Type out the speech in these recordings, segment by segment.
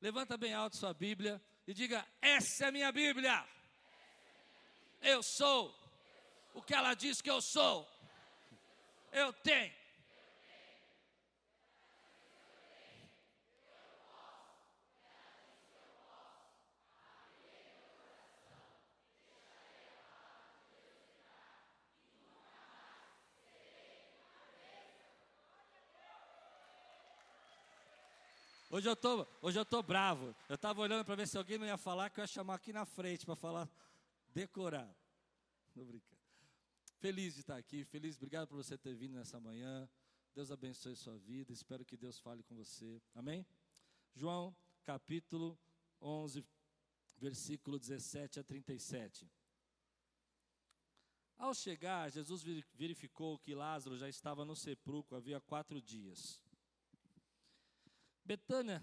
Levanta bem alto sua Bíblia e diga: Essa é minha Bíblia. Eu sou o que ela diz que eu sou. Eu tenho. Hoje eu tô, hoje eu tô bravo. Eu estava olhando para ver se alguém não ia falar que eu ia chamar aqui na frente para falar decorar. Não brincando. Feliz de estar aqui, feliz, obrigado por você ter vindo nessa manhã. Deus abençoe sua vida. Espero que Deus fale com você. Amém? João, capítulo 11, versículo 17 a 37. Ao chegar, Jesus verificou que Lázaro já estava no sepulcro havia quatro dias. Betânia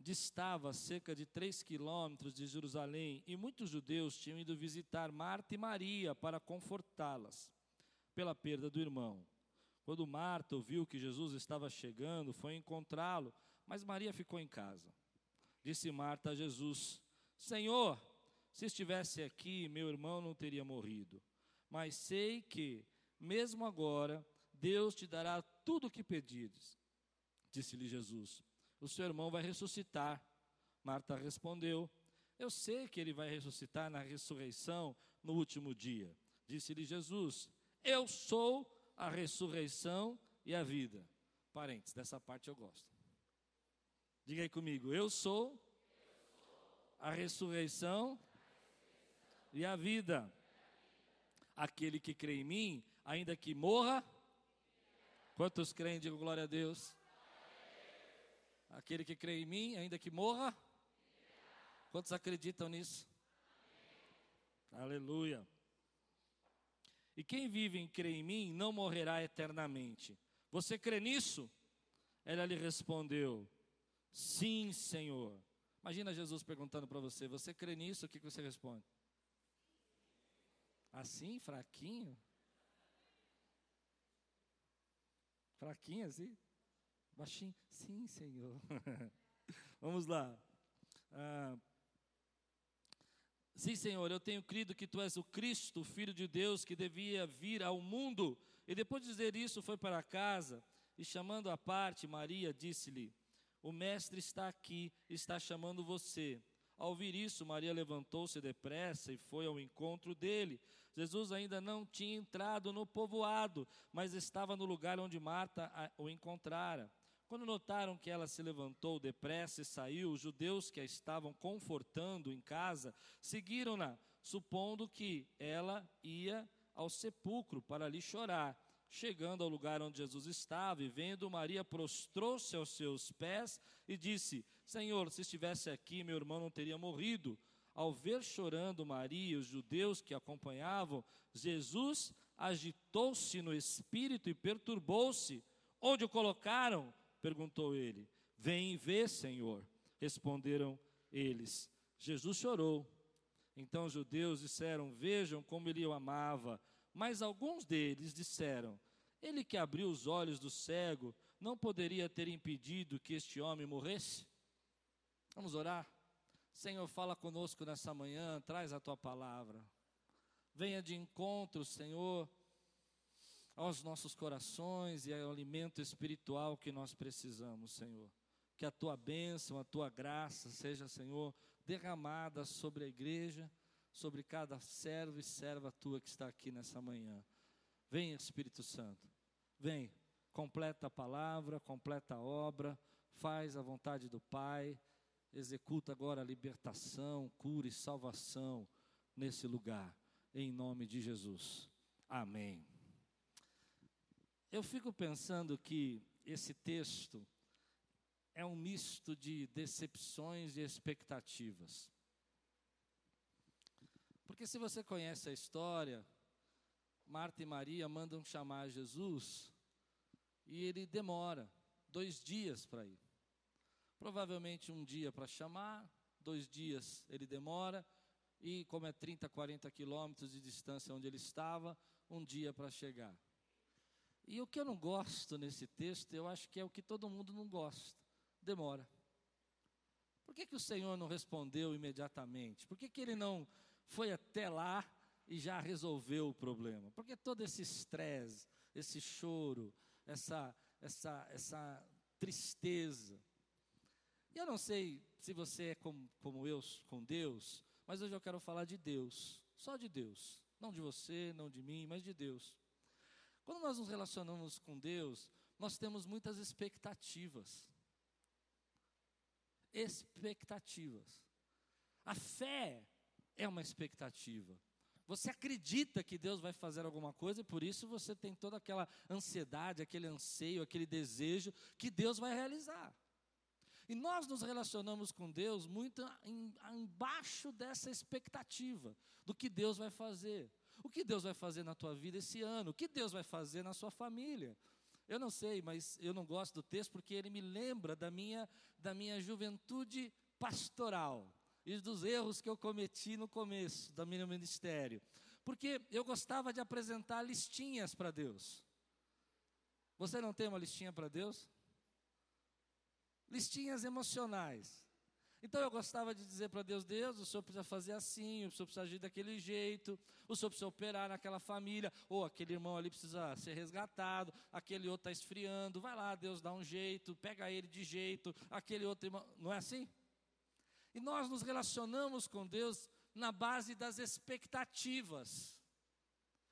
distava cerca de três quilômetros de Jerusalém e muitos judeus tinham ido visitar Marta e Maria para confortá-las pela perda do irmão. Quando Marta ouviu que Jesus estava chegando, foi encontrá-lo, mas Maria ficou em casa. Disse Marta a Jesus: Senhor, se estivesse aqui, meu irmão não teria morrido. Mas sei que, mesmo agora, Deus te dará tudo o que pedires. Disse-lhe Jesus: o seu irmão vai ressuscitar. Marta respondeu: Eu sei que ele vai ressuscitar na ressurreição no último dia. Disse-lhe Jesus: Eu sou a ressurreição e a vida. Parentes, dessa parte eu gosto. Diga aí comigo: Eu sou a ressurreição e a vida. Aquele que crê em mim, ainda que morra. Quantos creem? Digo glória a Deus. Aquele que crê em mim, ainda que morra. Quantos acreditam nisso? Aleluia. E quem vive e crê em mim não morrerá eternamente. Você crê nisso? Ela lhe respondeu: Sim, Senhor. Imagina Jesus perguntando para você: Você crê nisso? O que você responde? Assim, fraquinho? Fraquinho assim? Baixinho, sim, Senhor. Vamos lá. Ah, sim, Senhor, eu tenho crido que tu és o Cristo, o Filho de Deus, que devia vir ao mundo. E depois de dizer isso, foi para casa e, chamando à parte, Maria disse-lhe: O Mestre está aqui, está chamando você. Ao ouvir isso, Maria levantou-se depressa e foi ao encontro dele. Jesus ainda não tinha entrado no povoado, mas estava no lugar onde Marta o encontrara. Quando notaram que ela se levantou depressa e saiu, os judeus que a estavam confortando em casa seguiram-na, supondo que ela ia ao sepulcro para ali chorar. Chegando ao lugar onde Jesus estava e vendo Maria, prostrou-se aos seus pés e disse: Senhor, se estivesse aqui, meu irmão não teria morrido. Ao ver chorando Maria e os judeus que acompanhavam, Jesus agitou-se no espírito e perturbou-se. Onde o colocaram? Perguntou ele. Vem e vê, Senhor. Responderam eles. Jesus chorou. Então os judeus disseram: Vejam como ele o amava. Mas alguns deles disseram: Ele que abriu os olhos do cego não poderia ter impedido que este homem morresse? Vamos orar? Senhor, fala conosco nessa manhã, traz a tua palavra. Venha de encontro, Senhor, aos nossos corações e ao alimento espiritual que nós precisamos, Senhor. Que a tua bênção, a tua graça seja, Senhor, derramada sobre a igreja, sobre cada servo e serva tua que está aqui nessa manhã. Vem, Espírito Santo, vem, completa a palavra, completa a obra, faz a vontade do Pai, executa agora a libertação, cura e salvação nesse lugar, em nome de Jesus. Amém. Eu fico pensando que esse texto é um misto de decepções e expectativas. Porque se você conhece a história, Marta e Maria mandam chamar Jesus e ele demora dois dias para ir. Provavelmente um dia para chamar, dois dias ele demora, e como é 30, 40 quilômetros de distância onde ele estava, um dia para chegar. E o que eu não gosto nesse texto, eu acho que é o que todo mundo não gosta: demora. Por que, que o Senhor não respondeu imediatamente? Por que, que ele não foi até lá e já resolveu o problema? Por que todo esse estresse, esse choro, essa, essa, essa tristeza? E eu não sei se você é como, como eu com Deus, mas hoje eu quero falar de Deus, só de Deus. Não de você, não de mim, mas de Deus. Quando nós nos relacionamos com Deus, nós temos muitas expectativas. Expectativas. A fé é uma expectativa. Você acredita que Deus vai fazer alguma coisa e por isso você tem toda aquela ansiedade, aquele anseio, aquele desejo que Deus vai realizar. E nós nos relacionamos com Deus muito em, embaixo dessa expectativa do que Deus vai fazer. O que Deus vai fazer na tua vida esse ano? O que Deus vai fazer na sua família? Eu não sei, mas eu não gosto do texto porque ele me lembra da minha, da minha juventude pastoral e dos erros que eu cometi no começo do meu ministério. Porque eu gostava de apresentar listinhas para Deus. Você não tem uma listinha para Deus? Listinhas emocionais. Então eu gostava de dizer para Deus: Deus, o senhor precisa fazer assim, o senhor precisa agir daquele jeito, o senhor precisa operar naquela família, ou aquele irmão ali precisa ser resgatado, aquele outro está esfriando, vai lá, Deus dá um jeito, pega ele de jeito, aquele outro irmão. Não é assim? E nós nos relacionamos com Deus na base das expectativas.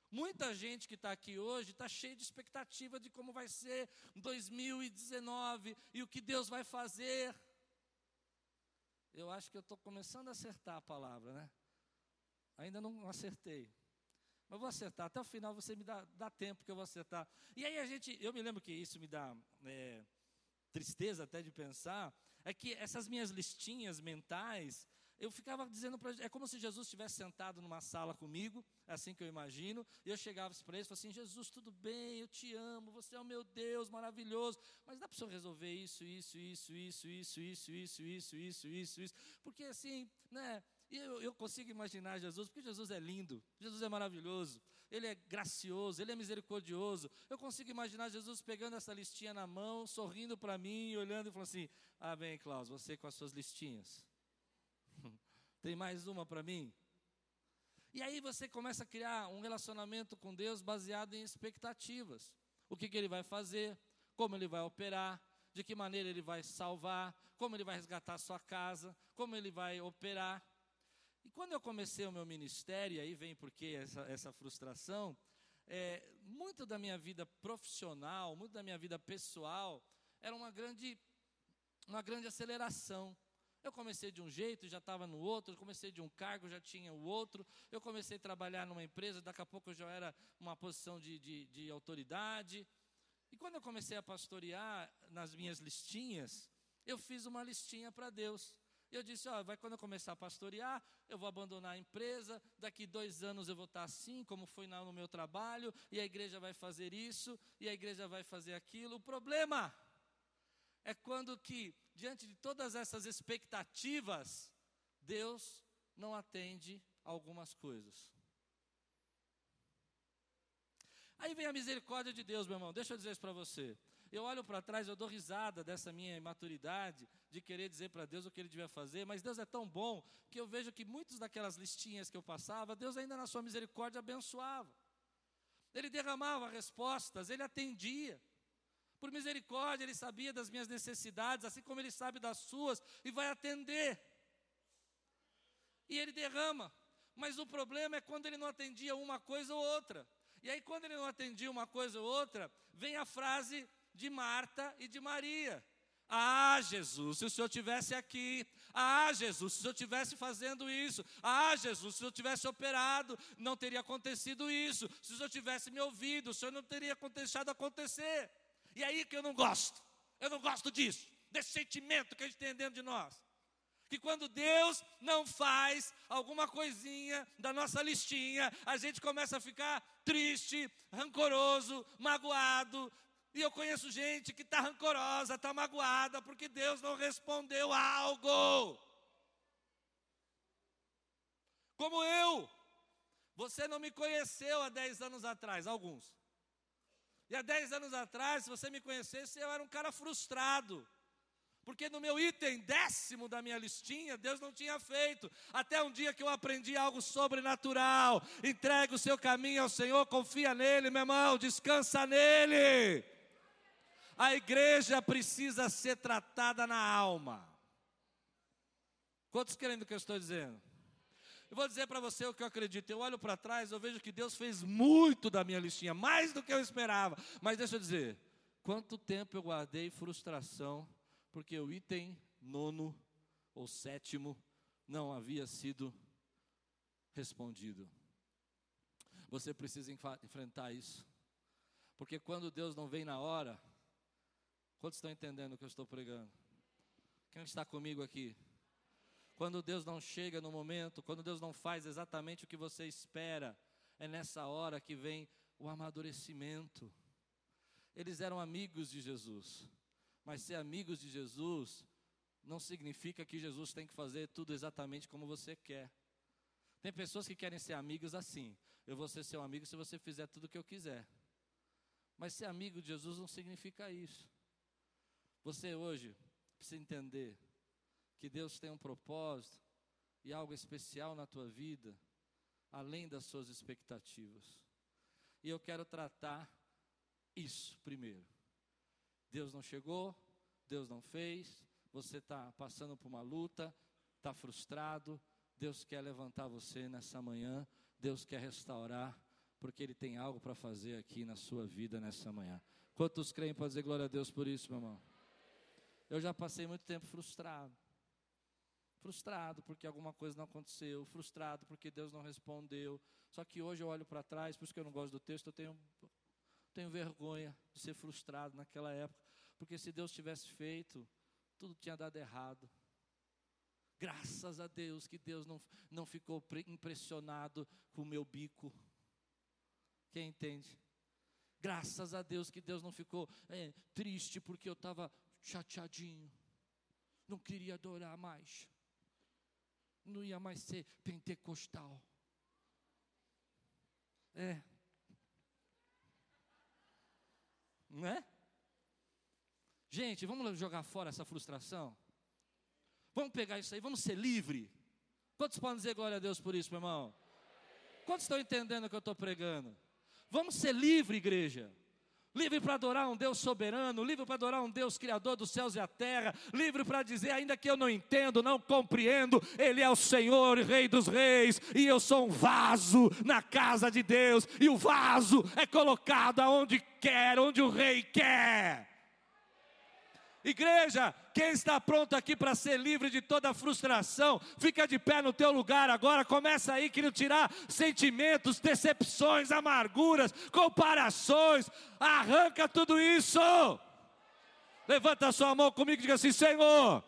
Muita gente que está aqui hoje está cheia de expectativa de como vai ser 2019 e o que Deus vai fazer. Eu acho que eu estou começando a acertar a palavra, né? Ainda não acertei. Mas vou acertar. Até o final você me dá, dá tempo que eu vou acertar. E aí a gente, eu me lembro que isso me dá é, tristeza até de pensar, é que essas minhas listinhas mentais, eu ficava dizendo para é como se Jesus estivesse sentado numa sala comigo, é assim que eu imagino, e eu chegava para ele e falava assim: Jesus, tudo bem, eu te amo, você é o meu Deus maravilhoso, mas dá para o senhor resolver isso, isso, isso, isso, isso, isso, isso, isso, isso, isso, isso, porque assim, né? Eu, eu consigo imaginar Jesus, porque Jesus é lindo, Jesus é maravilhoso, Ele é gracioso, Ele é misericordioso. Eu consigo imaginar Jesus pegando essa listinha na mão, sorrindo para mim, olhando e falando assim: Ah, bem, Klaus, você com as suas listinhas. Tem mais uma para mim? E aí você começa a criar um relacionamento com Deus baseado em expectativas. O que, que Ele vai fazer, como Ele vai operar, de que maneira Ele vai salvar, como Ele vai resgatar a sua casa, como Ele vai operar. E quando eu comecei o meu ministério, aí vem porque essa, essa frustração, é, muito da minha vida profissional, muito da minha vida pessoal, era uma grande, uma grande aceleração. Eu comecei de um jeito, já estava no outro, eu comecei de um cargo, já tinha o outro, eu comecei a trabalhar numa empresa, daqui a pouco eu já era uma posição de, de, de autoridade. E quando eu comecei a pastorear nas minhas listinhas, eu fiz uma listinha para Deus. Eu disse: ó, vai quando eu começar a pastorear, eu vou abandonar a empresa, daqui dois anos eu vou estar assim, como foi no meu trabalho, e a igreja vai fazer isso, e a igreja vai fazer aquilo. O problema é quando que, diante de todas essas expectativas, Deus não atende algumas coisas. Aí vem a misericórdia de Deus, meu irmão. Deixa eu dizer isso para você. Eu olho para trás, eu dou risada dessa minha imaturidade de querer dizer para Deus o que ele devia fazer, mas Deus é tão bom que eu vejo que muitas daquelas listinhas que eu passava, Deus ainda na sua misericórdia abençoava. Ele derramava respostas, ele atendia. Por misericórdia, ele sabia das minhas necessidades, assim como ele sabe das suas, e vai atender. E ele derrama. Mas o problema é quando ele não atendia uma coisa ou outra. E aí, quando ele não atendia uma coisa ou outra, vem a frase de Marta e de Maria. Ah, Jesus, se o Senhor tivesse aqui. Ah, Jesus, se o Senhor tivesse fazendo isso. Ah, Jesus, se o Senhor tivesse operado, não teria acontecido isso. Se o Senhor tivesse me ouvido, o Senhor não teria deixado acontecer. E aí que eu não gosto. Eu não gosto disso, desse sentimento que a gente tem dentro de nós. Que quando Deus não faz alguma coisinha da nossa listinha, a gente começa a ficar triste, rancoroso, magoado, e eu conheço gente que está rancorosa, está magoada, porque Deus não respondeu algo. Como eu. Você não me conheceu há 10 anos atrás, alguns. E há 10 anos atrás, se você me conhecesse, eu era um cara frustrado. Porque no meu item décimo da minha listinha, Deus não tinha feito. Até um dia que eu aprendi algo sobrenatural. Entrega o seu caminho ao Senhor, confia nele, meu irmão, descansa nele. A igreja precisa ser tratada na alma. Quantos querem do que eu estou dizendo? Eu vou dizer para você o que eu acredito. Eu olho para trás, eu vejo que Deus fez muito da minha listinha, mais do que eu esperava. Mas deixa eu dizer, quanto tempo eu guardei frustração porque o item nono ou sétimo não havia sido respondido. Você precisa enfrentar isso. Porque quando Deus não vem na hora, quantos estão entendendo o que eu estou pregando? Quem está comigo aqui? Quando Deus não chega no momento, quando Deus não faz exatamente o que você espera, é nessa hora que vem o amadurecimento. Eles eram amigos de Jesus. Mas ser amigos de Jesus não significa que Jesus tem que fazer tudo exatamente como você quer. Tem pessoas que querem ser amigos assim. Eu vou ser seu amigo se você fizer tudo o que eu quiser. Mas ser amigo de Jesus não significa isso. Você hoje precisa entender que Deus tem um propósito e algo especial na tua vida, além das suas expectativas. E eu quero tratar isso primeiro. Deus não chegou, Deus não fez, você está passando por uma luta, está frustrado. Deus quer levantar você nessa manhã, Deus quer restaurar, porque Ele tem algo para fazer aqui na sua vida nessa manhã. Quantos creem para dizer glória a Deus por isso, meu irmão? Eu já passei muito tempo frustrado. Frustrado porque alguma coisa não aconteceu, frustrado porque Deus não respondeu. Só que hoje eu olho para trás, por isso que eu não gosto do texto, eu tenho tenho vergonha de ser frustrado naquela época, porque se Deus tivesse feito, tudo tinha dado errado. Graças a Deus que Deus não, não ficou impressionado com o meu bico. Quem entende? Graças a Deus que Deus não ficou é, triste porque eu estava chateadinho. Não queria adorar mais. Não ia mais ser pentecostal. É, Não é? Gente, vamos jogar fora essa frustração? Vamos pegar isso aí, vamos ser livre. Quantos podem dizer glória a Deus por isso, meu irmão? Quantos estão entendendo o que eu estou pregando? Vamos ser livre, igreja livre para adorar um Deus soberano, livre para adorar um Deus criador dos céus e a terra, livre para dizer, ainda que eu não entendo, não compreendo, Ele é o Senhor e Rei dos Reis, e eu sou um vaso na casa de Deus, e o vaso é colocado aonde quer, onde o Rei quer. Igreja, quem está pronto aqui para ser livre de toda frustração, fica de pé no teu lugar agora, começa aí querendo tirar sentimentos, decepções, amarguras, comparações, arranca tudo isso. Levanta a sua mão comigo e diga assim: Senhor,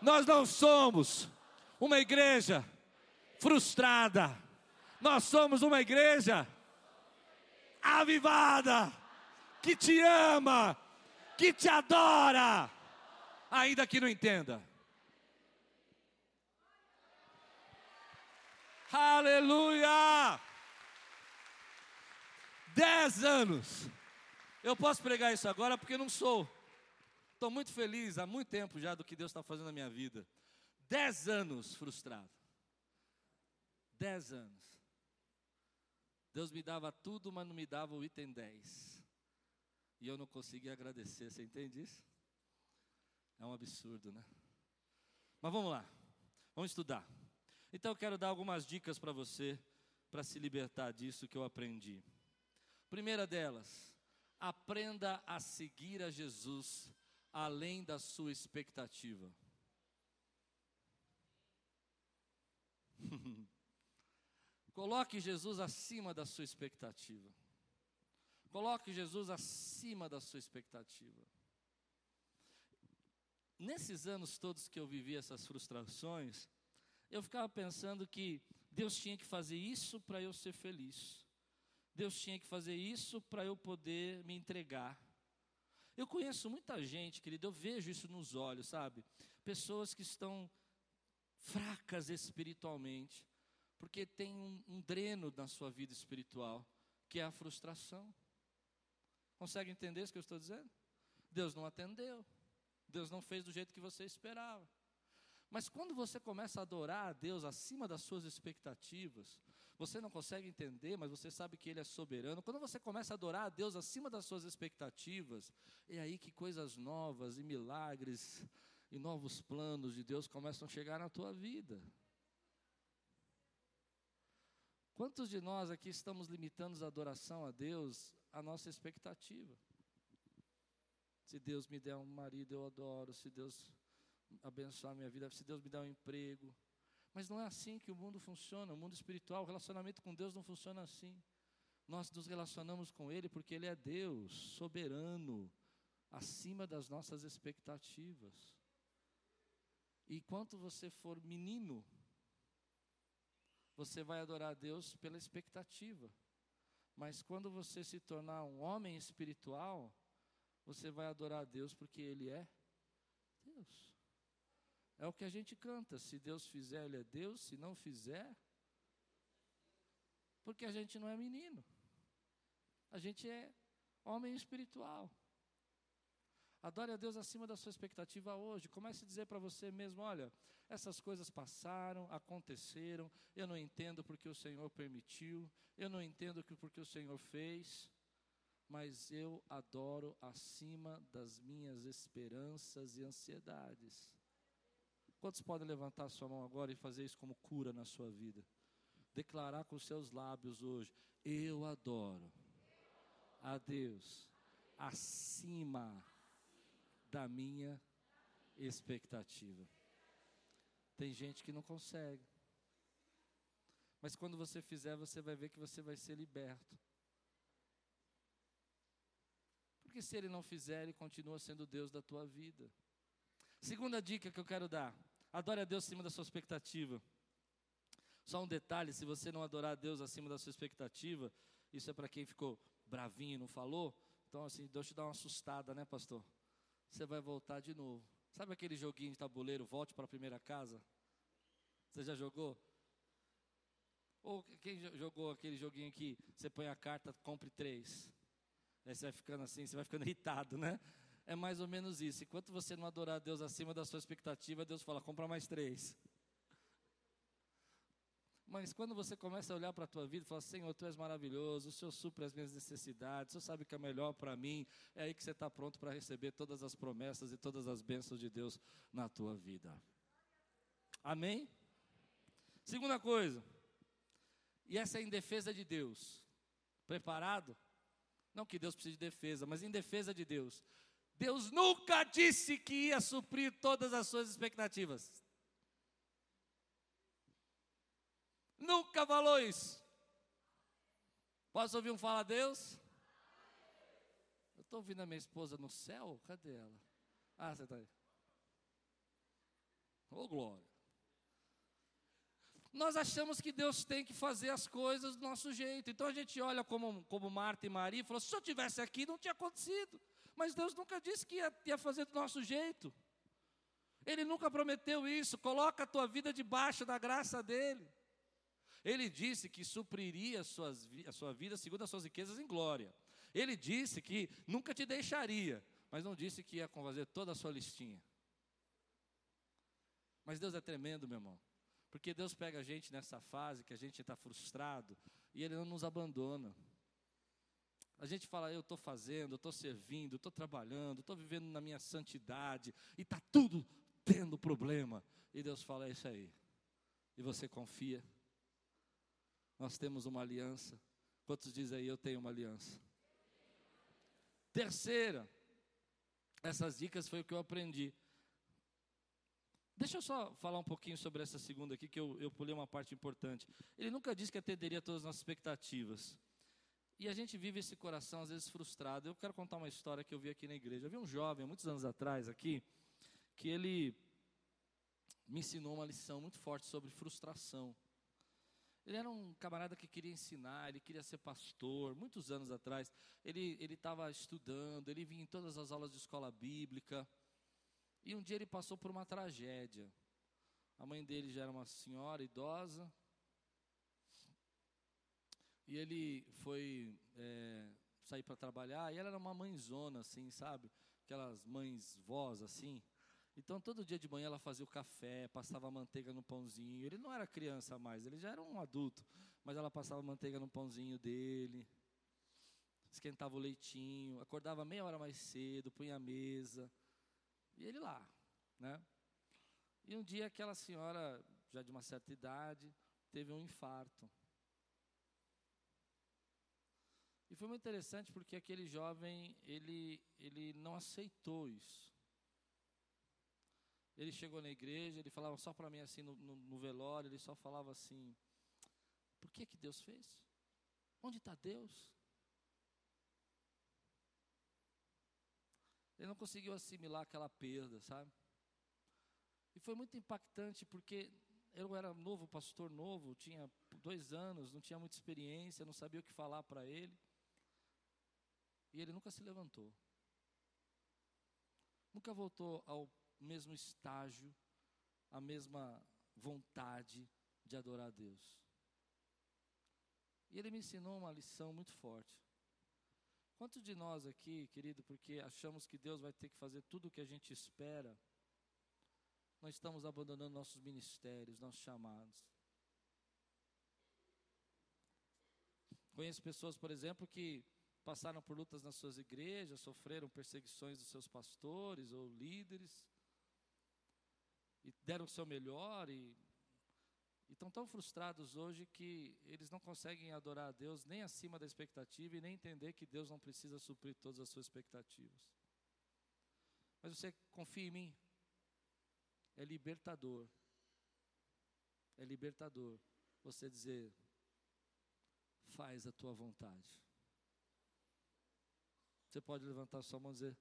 nós não somos uma igreja frustrada, nós somos uma igreja avivada, que te ama, que te adora, ainda que não entenda. Aleluia! Dez anos. Eu posso pregar isso agora porque não sou. Estou muito feliz há muito tempo já do que Deus está fazendo na minha vida. Dez anos frustrado. Dez anos. Deus me dava tudo, mas não me dava o item 10 e eu não consegui agradecer. Você entende isso? É um absurdo, né? Mas vamos lá, vamos estudar. Então eu quero dar algumas dicas para você para se libertar disso que eu aprendi. Primeira delas, aprenda a seguir a Jesus além da sua expectativa. Coloque Jesus acima da sua expectativa. Coloque Jesus acima da sua expectativa. Nesses anos todos que eu vivi essas frustrações, eu ficava pensando que Deus tinha que fazer isso para eu ser feliz. Deus tinha que fazer isso para eu poder me entregar. Eu conheço muita gente, querido, eu vejo isso nos olhos, sabe? Pessoas que estão fracas espiritualmente, porque tem um, um dreno na sua vida espiritual, que é a frustração. Consegue entender isso que eu estou dizendo? Deus não atendeu. Deus não fez do jeito que você esperava. Mas quando você começa a adorar a Deus acima das suas expectativas, você não consegue entender, mas você sabe que Ele é soberano. Quando você começa a adorar a Deus acima das suas expectativas, é aí que coisas novas e milagres e novos planos de Deus começam a chegar na tua vida. Quantos de nós aqui estamos limitando a adoração a Deus à nossa expectativa? Se Deus me der um marido, eu adoro. Se Deus abençoar minha vida, se Deus me dá um emprego. Mas não é assim que o mundo funciona, o mundo espiritual, o relacionamento com Deus não funciona assim. Nós nos relacionamos com Ele porque Ele é Deus, soberano, acima das nossas expectativas. E enquanto você for menino, você vai adorar a Deus pela expectativa. Mas quando você se tornar um homem espiritual, você vai adorar a Deus porque Ele é Deus. É o que a gente canta. Se Deus fizer, Ele é Deus. Se não fizer, porque a gente não é menino. A gente é homem espiritual. Adore a Deus acima da sua expectativa hoje. Comece a dizer para você mesmo: olha, essas coisas passaram, aconteceram. Eu não entendo porque o Senhor permitiu. Eu não entendo porque o Senhor fez. Mas eu adoro acima das minhas esperanças e ansiedades. Quantos podem levantar sua mão agora e fazer isso como cura na sua vida? Declarar com seus lábios hoje: Eu adoro a Deus acima da minha expectativa. Tem gente que não consegue. Mas quando você fizer, você vai ver que você vai ser liberto. Porque se ele não fizer, ele continua sendo Deus da tua vida. Segunda dica que eu quero dar: Adore a Deus acima da sua expectativa. Só um detalhe: se você não adorar a Deus acima da sua expectativa, isso é para quem ficou bravinho e não falou. Então, assim, Deus te dá uma assustada, né, pastor? Você vai voltar de novo. Sabe aquele joguinho de tabuleiro, volte para a primeira casa? Você já jogou? Ou quem jogou aquele joguinho que você põe a carta, compre três? Aí você vai ficando assim, você vai ficando irritado, né? é mais ou menos isso. Enquanto você não adorar a Deus acima da sua expectativa, Deus fala: compra mais três. Mas quando você começa a olhar para a tua vida e fala, Senhor, Tu és maravilhoso, o Senhor supre as minhas necessidades, o Senhor sabe que é melhor para mim, é aí que você está pronto para receber todas as promessas e todas as bênçãos de Deus na tua vida. Amém? Segunda coisa, e essa é em defesa de Deus. Preparado? Não que Deus precise de defesa, mas em defesa de Deus. Deus nunca disse que ia suprir todas as suas expectativas. Nunca falou isso. Posso ouvir um fala a Deus? Eu estou ouvindo a minha esposa no céu? Cadê ela? Ah, você está aí. Ô oh, glória. Nós achamos que Deus tem que fazer as coisas do nosso jeito. Então a gente olha como, como Marta e Maria e falou: se eu tivesse aqui, não tinha acontecido. Mas Deus nunca disse que ia, ia fazer do nosso jeito. Ele nunca prometeu isso. Coloca a tua vida debaixo da graça dele. Ele disse que supriria a, suas, a sua vida segundo as suas riquezas em glória. Ele disse que nunca te deixaria, mas não disse que ia fazer toda a sua listinha. Mas Deus é tremendo, meu irmão. Porque Deus pega a gente nessa fase que a gente está frustrado e Ele não nos abandona. A gente fala, eu estou fazendo, estou servindo, estou trabalhando, estou vivendo na minha santidade, e está tudo tendo problema. E Deus fala, é isso aí. E você confia. Nós temos uma aliança. Quantos dizem aí, eu tenho uma aliança? Terceira, essas dicas foi o que eu aprendi. Deixa eu só falar um pouquinho sobre essa segunda aqui, que eu, eu pulei uma parte importante. Ele nunca disse que atenderia todas as nossas expectativas. E a gente vive esse coração às vezes frustrado. Eu quero contar uma história que eu vi aqui na igreja. Eu vi um jovem, muitos anos atrás aqui, que ele me ensinou uma lição muito forte sobre frustração. Ele era um camarada que queria ensinar, ele queria ser pastor, muitos anos atrás. Ele estava estudando, ele vinha em todas as aulas de escola bíblica. E um dia ele passou por uma tragédia. A mãe dele já era uma senhora idosa, e ele foi é, sair para trabalhar, e ela era uma mãezona, assim, sabe? aquelas mães vós assim. Então, todo dia de manhã ela fazia o café, passava manteiga no pãozinho. Ele não era criança mais, ele já era um adulto. Mas ela passava manteiga no pãozinho dele, esquentava o leitinho, acordava meia hora mais cedo, punha a mesa. E ele lá, né? E um dia aquela senhora, já de uma certa idade, teve um infarto. E foi muito interessante porque aquele jovem, ele, ele não aceitou isso. Ele chegou na igreja, ele falava só para mim assim no, no, no, velório, ele só falava assim: por que que Deus fez? Onde está Deus? Ele não conseguiu assimilar aquela perda, sabe? E foi muito impactante porque eu era novo, pastor novo, tinha dois anos, não tinha muita experiência, não sabia o que falar para ele. E ele nunca se levantou. Nunca voltou ao mesmo estágio, a mesma vontade de adorar a Deus. E ele me ensinou uma lição muito forte. Quantos de nós aqui, querido, porque achamos que Deus vai ter que fazer tudo o que a gente espera, nós estamos abandonando nossos ministérios, nossos chamados. Conheço pessoas, por exemplo, que passaram por lutas nas suas igrejas, sofreram perseguições dos seus pastores ou líderes, e deram o seu melhor e estão tão frustrados hoje que eles não conseguem adorar a Deus nem acima da expectativa e nem entender que Deus não precisa suprir todas as suas expectativas. Mas você confia em mim? É libertador. É libertador você dizer: faz a tua vontade. Você pode levantar sua mão e dizer: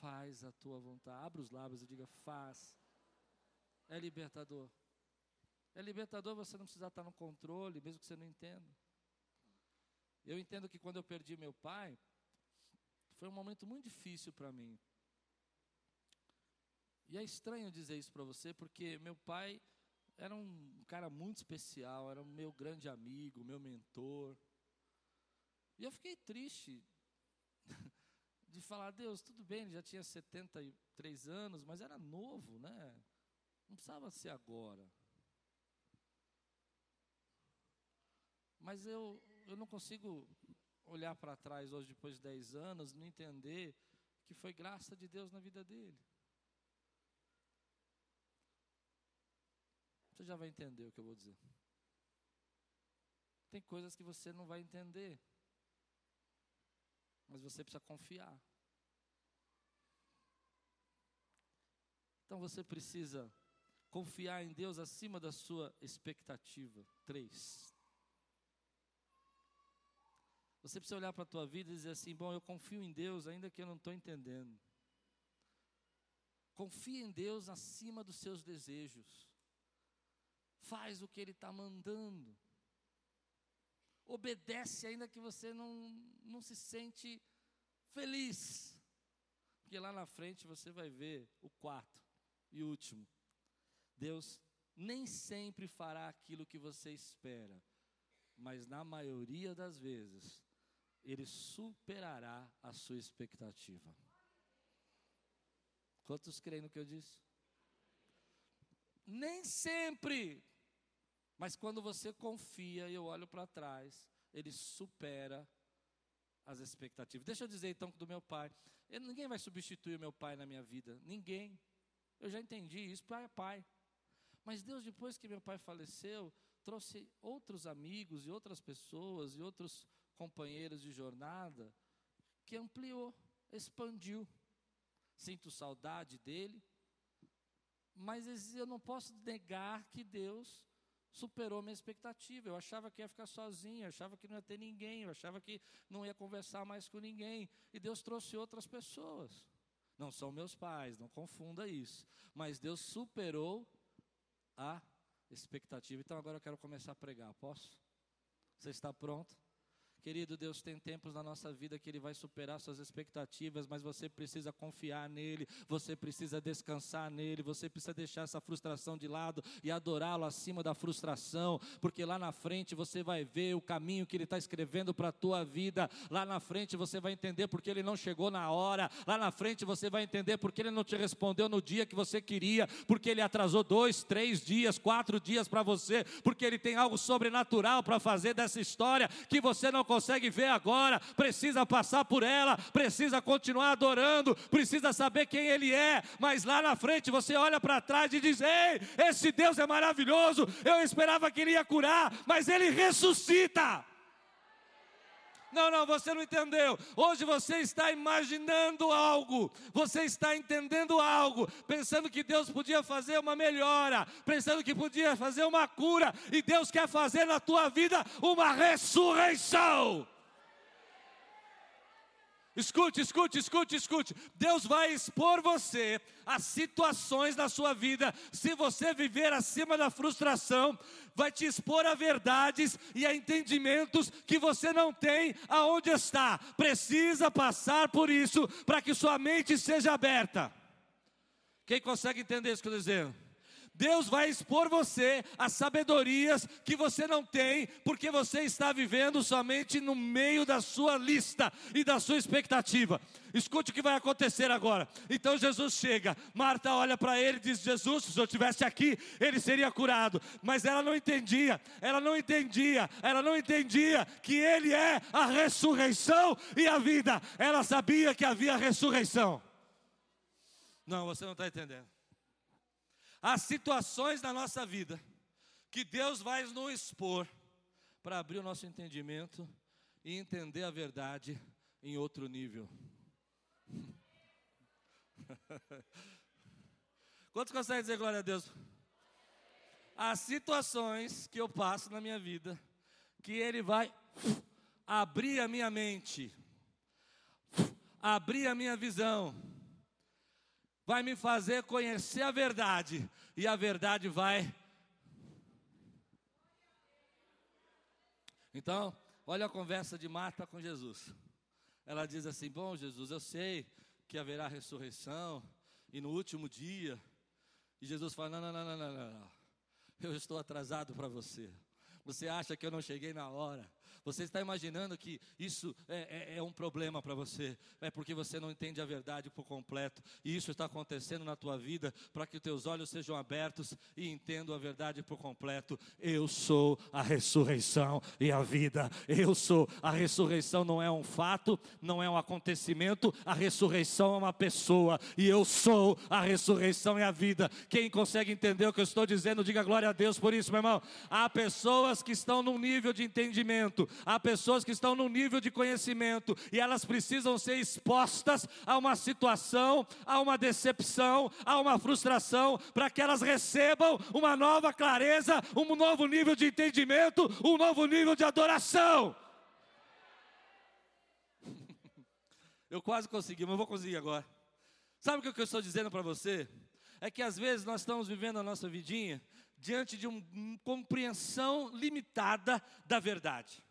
faz a tua vontade. Abra os lábios e diga: faz é libertador. É libertador você não precisar estar no controle, mesmo que você não entenda. Eu entendo que quando eu perdi meu pai, foi um momento muito difícil para mim. E é estranho dizer isso para você, porque meu pai era um cara muito especial, era o meu grande amigo, meu mentor. E eu fiquei triste de falar, Deus, tudo bem, ele já tinha 73 anos, mas era novo, né? Não precisava ser agora. Mas eu, eu não consigo olhar para trás hoje, depois de 10 anos, não entender que foi graça de Deus na vida dele. Você já vai entender o que eu vou dizer. Tem coisas que você não vai entender, mas você precisa confiar. Então você precisa confiar em Deus acima da sua expectativa. Três. Você precisa olhar para a tua vida e dizer assim: bom, eu confio em Deus, ainda que eu não estou entendendo. Confia em Deus acima dos seus desejos. Faz o que Ele está mandando. Obedece, ainda que você não, não se sente feliz. Porque lá na frente você vai ver o quarto e último. Deus nem sempre fará aquilo que você espera, mas na maioria das vezes, Ele superará a sua expectativa. Quantos creem no que eu disse? Nem sempre, mas quando você confia e eu olho para trás, Ele supera as expectativas. Deixa eu dizer então do meu pai. ninguém vai substituir o meu pai na minha vida. Ninguém. Eu já entendi isso. Pai é pai. Mas Deus, depois que meu pai faleceu, trouxe outros amigos e outras pessoas e outros companheiros de jornada que ampliou, expandiu. Sinto saudade dele, mas eu não posso negar que Deus superou minha expectativa. Eu achava que ia ficar sozinho, eu achava que não ia ter ninguém, eu achava que não ia conversar mais com ninguém. E Deus trouxe outras pessoas. Não são meus pais, não confunda isso. Mas Deus superou a expectativa. Então agora eu quero começar a pregar, posso? Você está pronto? Querido Deus, tem tempos na nossa vida que Ele vai superar suas expectativas, mas você precisa confiar nele, você precisa descansar nele, você precisa deixar essa frustração de lado e adorá-lo acima da frustração, porque lá na frente você vai ver o caminho que Ele está escrevendo para a tua vida, lá na frente você vai entender porque Ele não chegou na hora, lá na frente você vai entender porque Ele não te respondeu no dia que você queria, porque Ele atrasou dois, três dias, quatro dias para você, porque Ele tem algo sobrenatural para fazer dessa história que você não consegue consegue ver agora, precisa passar por ela, precisa continuar adorando, precisa saber quem Ele é, mas lá na frente você olha para trás e diz: Ei, esse Deus é maravilhoso, eu esperava que Ele ia curar, mas Ele ressuscita. Não, não, você não entendeu. Hoje você está imaginando algo, você está entendendo algo, pensando que Deus podia fazer uma melhora, pensando que podia fazer uma cura, e Deus quer fazer na tua vida uma ressurreição. Escute, escute, escute, escute. Deus vai expor você a situações na sua vida. Se você viver acima da frustração, vai te expor a verdades e a entendimentos que você não tem aonde está. Precisa passar por isso para que sua mente seja aberta. Quem consegue entender isso que eu estou dizendo? Deus vai expor você a sabedorias que você não tem, porque você está vivendo somente no meio da sua lista e da sua expectativa. Escute o que vai acontecer agora. Então Jesus chega, Marta olha para ele e diz: Jesus, se senhor estivesse aqui, ele seria curado. Mas ela não entendia, ela não entendia, ela não entendia que ele é a ressurreição e a vida. Ela sabia que havia ressurreição. Não, você não está entendendo. Há situações na nossa vida que Deus vai nos expor para abrir o nosso entendimento e entender a verdade em outro nível. Quantos conseguem dizer glória a Deus? Há situações que eu passo na minha vida que Ele vai abrir a minha mente, abrir a minha visão vai me fazer conhecer a verdade, e a verdade vai. Então, olha a conversa de Marta com Jesus. Ela diz assim: Bom, Jesus, eu sei que haverá ressurreição, e no último dia. E Jesus fala: Não, não, não, não, não, não. Eu estou atrasado para você. Você acha que eu não cheguei na hora? Você está imaginando que isso é, é, é um problema para você? É porque você não entende a verdade por completo. E isso está acontecendo na tua vida para que os teus olhos sejam abertos e entendam a verdade por completo. Eu sou a ressurreição e a vida. Eu sou. A ressurreição não é um fato, não é um acontecimento. A ressurreição é uma pessoa. E eu sou a ressurreição e a vida. Quem consegue entender o que eu estou dizendo, diga glória a Deus por isso, meu irmão. Há pessoas que estão num nível de entendimento há pessoas que estão no nível de conhecimento e elas precisam ser expostas a uma situação, a uma decepção, a uma frustração, para que elas recebam uma nova clareza, um novo nível de entendimento, um novo nível de adoração. Eu quase consegui, mas vou conseguir agora. Sabe o que eu estou dizendo para você? É que às vezes nós estamos vivendo a nossa vidinha diante de uma compreensão limitada da verdade.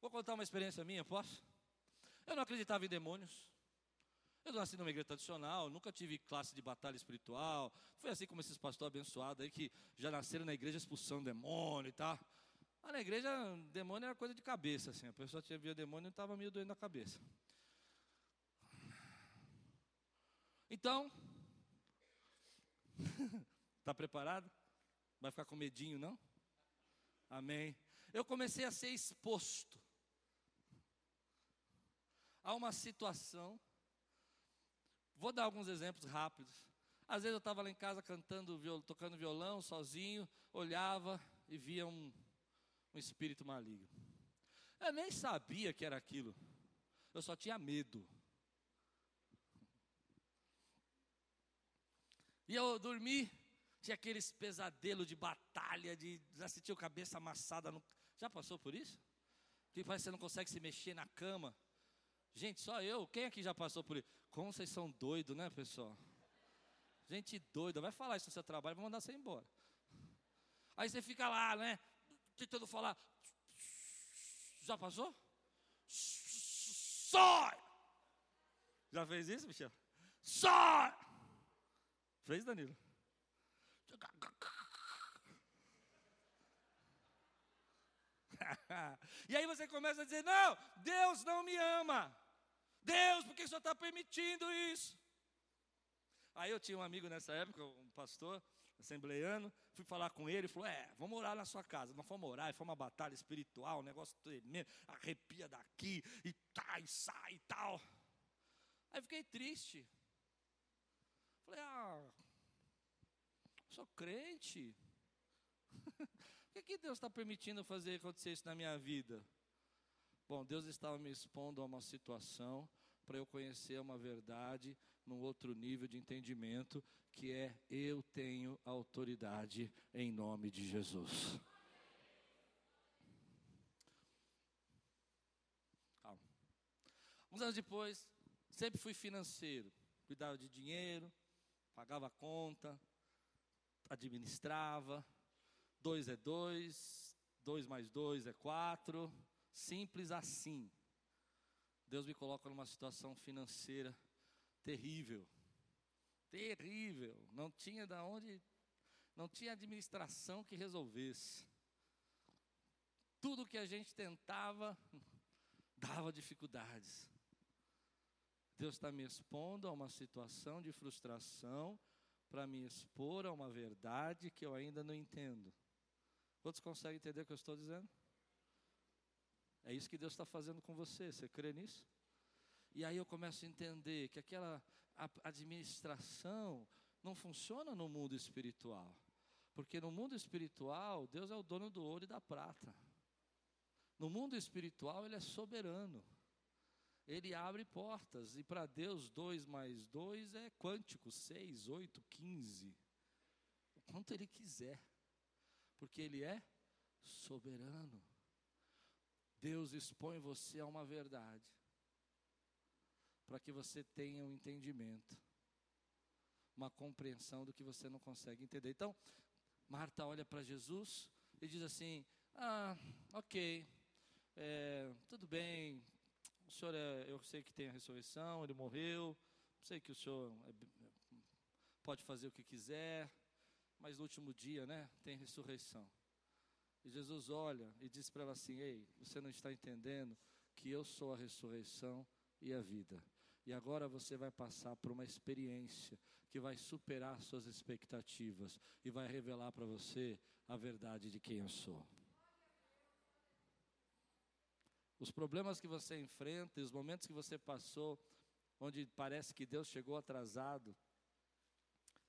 Vou contar uma experiência minha, posso? Eu não acreditava em demônios. Eu nasci numa igreja tradicional, nunca tive classe de batalha espiritual. Foi assim como esses pastores abençoados aí que já nasceram na igreja expulsando demônio e tal. Mas na igreja, demônio era coisa de cabeça, assim. A pessoa tinha via demônio e estava meio doendo na cabeça. Então, está preparado? Vai ficar com medinho, não? Amém. Eu comecei a ser exposto a uma situação. Vou dar alguns exemplos rápidos. Às vezes eu estava lá em casa cantando, tocando violão sozinho, olhava e via um, um espírito maligno. Eu nem sabia que era aquilo. Eu só tinha medo. E eu dormi, tinha aqueles pesadelos de batalha, de já sentiu cabeça amassada. No... Já passou por isso? Que parece que você não consegue se mexer na cama. Gente, só eu. Quem aqui já passou por isso? Como vocês são doidos, né, pessoal? Gente doida. Vai falar isso no seu trabalho, vai mandar você embora. Aí você fica lá, né? tentando falar. Já passou? Sai! Já fez isso, Michel? Sai! Fez, Danilo? e aí você começa a dizer: Não, Deus não me ama. Deus, por que o senhor está permitindo isso? Aí eu tinha um amigo nessa época, um pastor assembleiano, fui falar com ele, ele falou: É, vamos orar na sua casa. Nós fomos orar, foi uma batalha espiritual, um negócio tremendo, arrepia daqui, e tá, e sai e tal. Aí fiquei triste. Falei: Ah, sou crente. Por que, que Deus está permitindo fazer acontecer isso na minha vida? Bom, Deus estava me expondo a uma situação para eu conhecer uma verdade num outro nível de entendimento, que é eu tenho autoridade em nome de Jesus. Calma. Uns anos depois, sempre fui financeiro, cuidava de dinheiro, pagava conta, administrava. Dois é dois, dois mais dois é quatro, simples assim. Deus me coloca numa situação financeira terrível. Terrível. Não tinha da onde, não tinha administração que resolvesse. Tudo que a gente tentava dava dificuldades. Deus está me expondo a uma situação de frustração para me expor a uma verdade que eu ainda não entendo. Quantos conseguem entender o que eu estou dizendo? É isso que Deus está fazendo com você, você crê nisso? E aí eu começo a entender que aquela administração não funciona no mundo espiritual. Porque no mundo espiritual, Deus é o dono do ouro e da prata. No mundo espiritual, Ele é soberano. Ele abre portas. E para Deus, dois mais dois é quântico: seis, oito, quinze. O quanto Ele quiser. Porque Ele é soberano. Deus expõe você a uma verdade para que você tenha um entendimento, uma compreensão do que você não consegue entender. Então, Marta olha para Jesus e diz assim: Ah, ok, é, tudo bem, o senhor é, eu sei que tem a ressurreição, ele morreu, sei que o senhor é, pode fazer o que quiser, mas no último dia, né, tem ressurreição. E Jesus olha e diz para ela assim: Ei, você não está entendendo que eu sou a ressurreição e a vida. E agora você vai passar por uma experiência que vai superar suas expectativas e vai revelar para você a verdade de quem eu sou. Os problemas que você enfrenta e os momentos que você passou, onde parece que Deus chegou atrasado,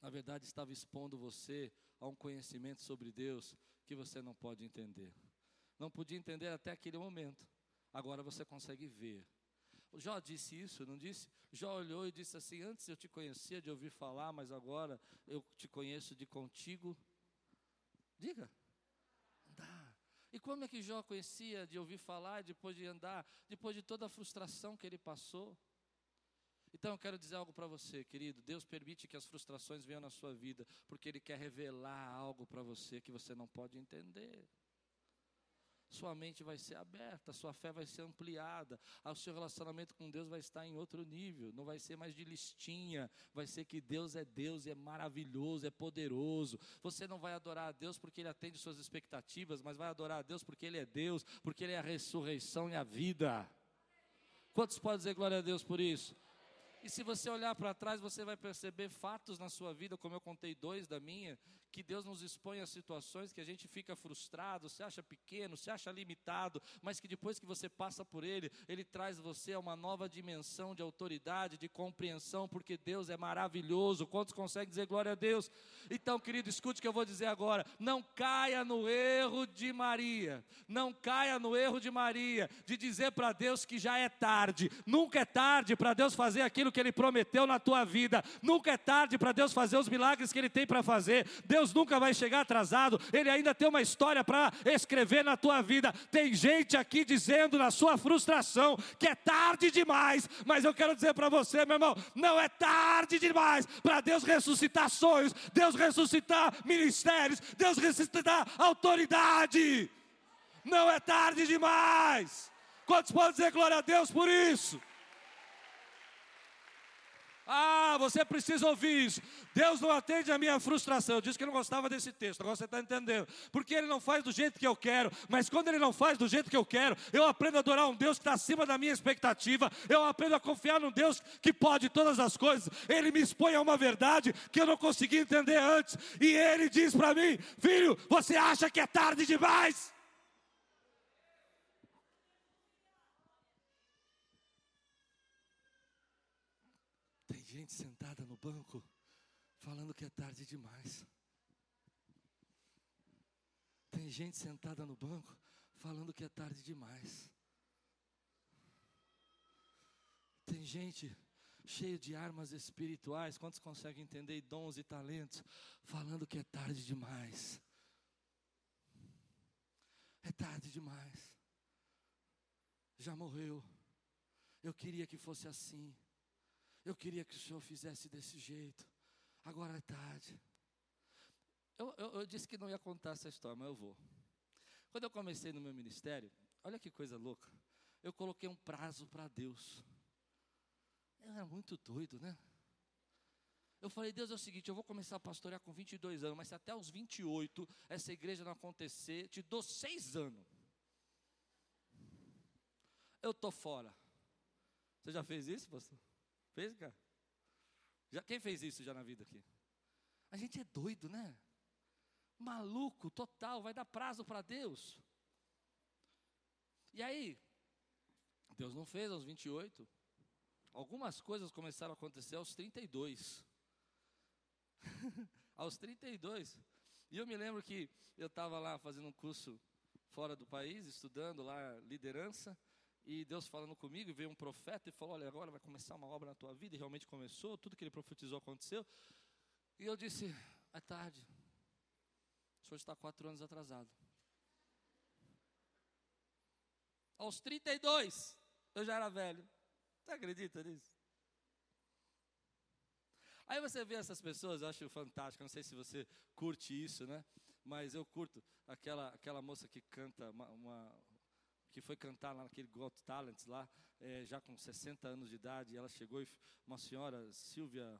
na verdade estava expondo você a um conhecimento sobre Deus que você não pode entender. Não podia entender até aquele momento. Agora você consegue ver o Jó disse isso, não disse? Jó olhou e disse assim: Antes eu te conhecia de ouvir falar, mas agora eu te conheço de contigo. Diga. Andar. E como é que Jó conhecia de ouvir falar, depois de andar, depois de toda a frustração que ele passou? Então eu quero dizer algo para você, querido. Deus permite que as frustrações venham na sua vida, porque Ele quer revelar algo para você que você não pode entender sua mente vai ser aberta, sua fé vai ser ampliada, o seu relacionamento com Deus vai estar em outro nível, não vai ser mais de listinha, vai ser que Deus é Deus, é maravilhoso, é poderoso. Você não vai adorar a Deus porque Ele atende suas expectativas, mas vai adorar a Deus porque Ele é Deus, porque Ele é a ressurreição e a vida. Quantos podem dizer glória a Deus por isso? E se você olhar para trás, você vai perceber fatos na sua vida, como eu contei dois da minha, que Deus nos expõe a situações que a gente fica frustrado, se acha pequeno, se acha limitado, mas que depois que você passa por ele, ele traz você a uma nova dimensão de autoridade, de compreensão, porque Deus é maravilhoso. Quantos conseguem dizer glória a Deus? Então, querido, escute o que eu vou dizer agora. Não caia no erro de Maria. Não caia no erro de Maria de dizer para Deus que já é tarde. Nunca é tarde para Deus fazer aquilo que ele prometeu na tua vida. Nunca é tarde para Deus fazer os milagres que ele tem para fazer. Deus Deus nunca vai chegar atrasado, Ele ainda tem uma história para escrever na tua vida. Tem gente aqui dizendo na sua frustração que é tarde demais, mas eu quero dizer para você, meu irmão, não é tarde demais para Deus ressuscitar sonhos, Deus ressuscitar ministérios, Deus ressuscitar autoridade. Não é tarde demais. Quantos podem dizer glória a Deus por isso? Ah, você precisa ouvir isso. Deus não atende a minha frustração. Eu disse que eu não gostava desse texto, agora você está entendendo. Porque Ele não faz do jeito que eu quero, mas quando Ele não faz do jeito que eu quero, eu aprendo a adorar um Deus que está acima da minha expectativa, eu aprendo a confiar num Deus que pode todas as coisas. Ele me expõe a uma verdade que eu não consegui entender antes, e Ele diz para mim: Filho, você acha que é tarde demais? gente sentada no banco falando que é tarde demais. Tem gente sentada no banco falando que é tarde demais. Tem gente cheio de armas espirituais, quantos conseguem entender dons e talentos, falando que é tarde demais. É tarde demais. Já morreu. Eu queria que fosse assim. Eu queria que o Senhor fizesse desse jeito. Agora é tarde. Eu, eu, eu, disse que não ia contar essa história, mas eu vou. Quando eu comecei no meu ministério, olha que coisa louca. Eu coloquei um prazo para Deus. Eu era muito doido, né? Eu falei, Deus é o seguinte, eu vou começar a pastorear com 22 anos, mas se até os 28 essa igreja não acontecer, te dou seis anos. Eu tô fora. Você já fez isso, pastor? Fez, cara? Já, quem fez isso já na vida aqui? A gente é doido, né? Maluco, total, vai dar prazo para Deus. E aí, Deus não fez aos 28. Algumas coisas começaram a acontecer aos 32. aos 32. E eu me lembro que eu estava lá fazendo um curso fora do país, estudando lá liderança. E Deus falando comigo, veio um profeta e falou: Olha, agora vai começar uma obra na tua vida, e realmente começou, tudo que ele profetizou aconteceu. E eu disse: É tarde, o senhor está quatro anos atrasado. Aos 32, eu já era velho. Você acredita nisso? Aí você vê essas pessoas, eu acho fantástico, não sei se você curte isso, né? Mas eu curto aquela, aquela moça que canta uma, uma que foi cantar lá naquele Got Talents lá, é, já com 60 anos de idade, ela chegou e uma senhora, Silvia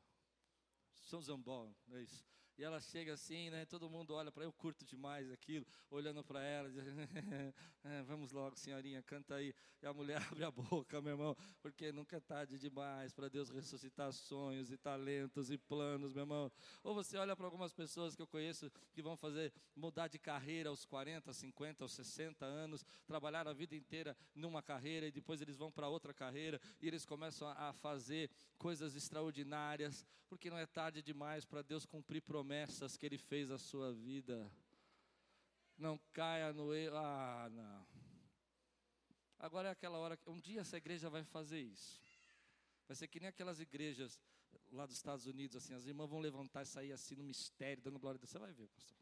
São Zambó, é isso. E ela chega assim, né? Todo mundo olha para eu curto demais aquilo, olhando para ela, diz, é, vamos logo, senhorinha, canta aí. E a mulher abre a boca, meu irmão, porque nunca é tarde demais para Deus ressuscitar sonhos e talentos e planos, meu irmão. Ou você olha para algumas pessoas que eu conheço que vão fazer mudar de carreira aos 40, 50, aos 60 anos, trabalhar a vida inteira numa carreira e depois eles vão para outra carreira e eles começam a fazer coisas extraordinárias, porque não é tarde demais para Deus cumprir promessas que Ele fez à sua vida. Não caia no erro. Ah, não. Agora é aquela hora que um dia essa igreja vai fazer isso. Vai ser que nem aquelas igrejas lá dos Estados Unidos, assim, as irmãs vão levantar e sair assim no mistério, dando glória a Deus. Você vai ver, pastor.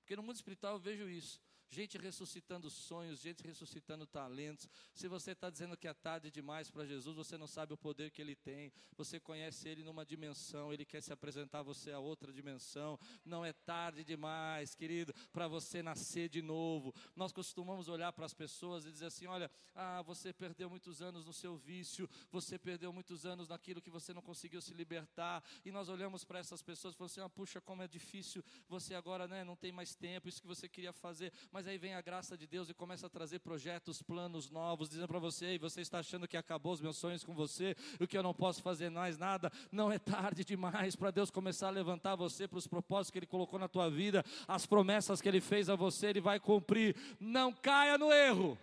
Porque no mundo espiritual eu vejo isso gente ressuscitando sonhos, gente ressuscitando talentos. Se você está dizendo que é tarde demais para Jesus, você não sabe o poder que Ele tem. Você conhece Ele numa dimensão, Ele quer se apresentar a você a outra dimensão. Não é tarde demais, querido, para você nascer de novo. Nós costumamos olhar para as pessoas e dizer assim: olha, ah, você perdeu muitos anos no seu vício, você perdeu muitos anos naquilo que você não conseguiu se libertar. E nós olhamos para essas pessoas e falamos assim: ah, puxa, como é difícil, você agora né, não tem mais tempo, isso que você queria fazer. Mas mas aí vem a graça de Deus e começa a trazer projetos, planos novos, dizendo para você, e você está achando que acabou os meus sonhos com você, o que eu não posso fazer mais nada, não é tarde demais para Deus começar a levantar você para os propósitos que Ele colocou na tua vida, as promessas que Ele fez a você, Ele vai cumprir. Não caia no erro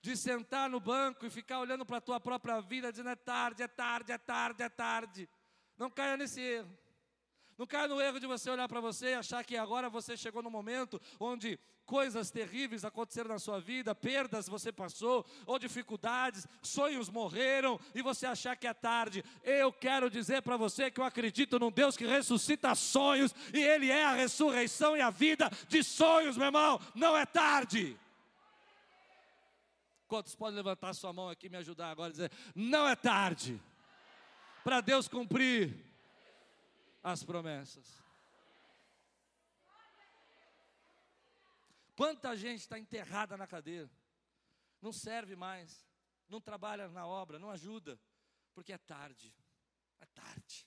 de sentar no banco e ficar olhando para a tua própria vida, dizendo é tarde, é tarde, é tarde, é tarde. Não caia nesse erro. Não caia no erro de você olhar para você e achar que agora você chegou no momento onde coisas terríveis aconteceram na sua vida, perdas você passou, ou dificuldades, sonhos morreram, e você achar que é tarde. Eu quero dizer para você que eu acredito num Deus que ressuscita sonhos, e Ele é a ressurreição e a vida de sonhos, meu irmão. Não é tarde. Quantos podem levantar sua mão aqui e me ajudar agora a dizer: não é tarde para Deus cumprir as promessas. Quanta gente está enterrada na cadeira, não serve mais, não trabalha na obra, não ajuda, porque é tarde, é tarde.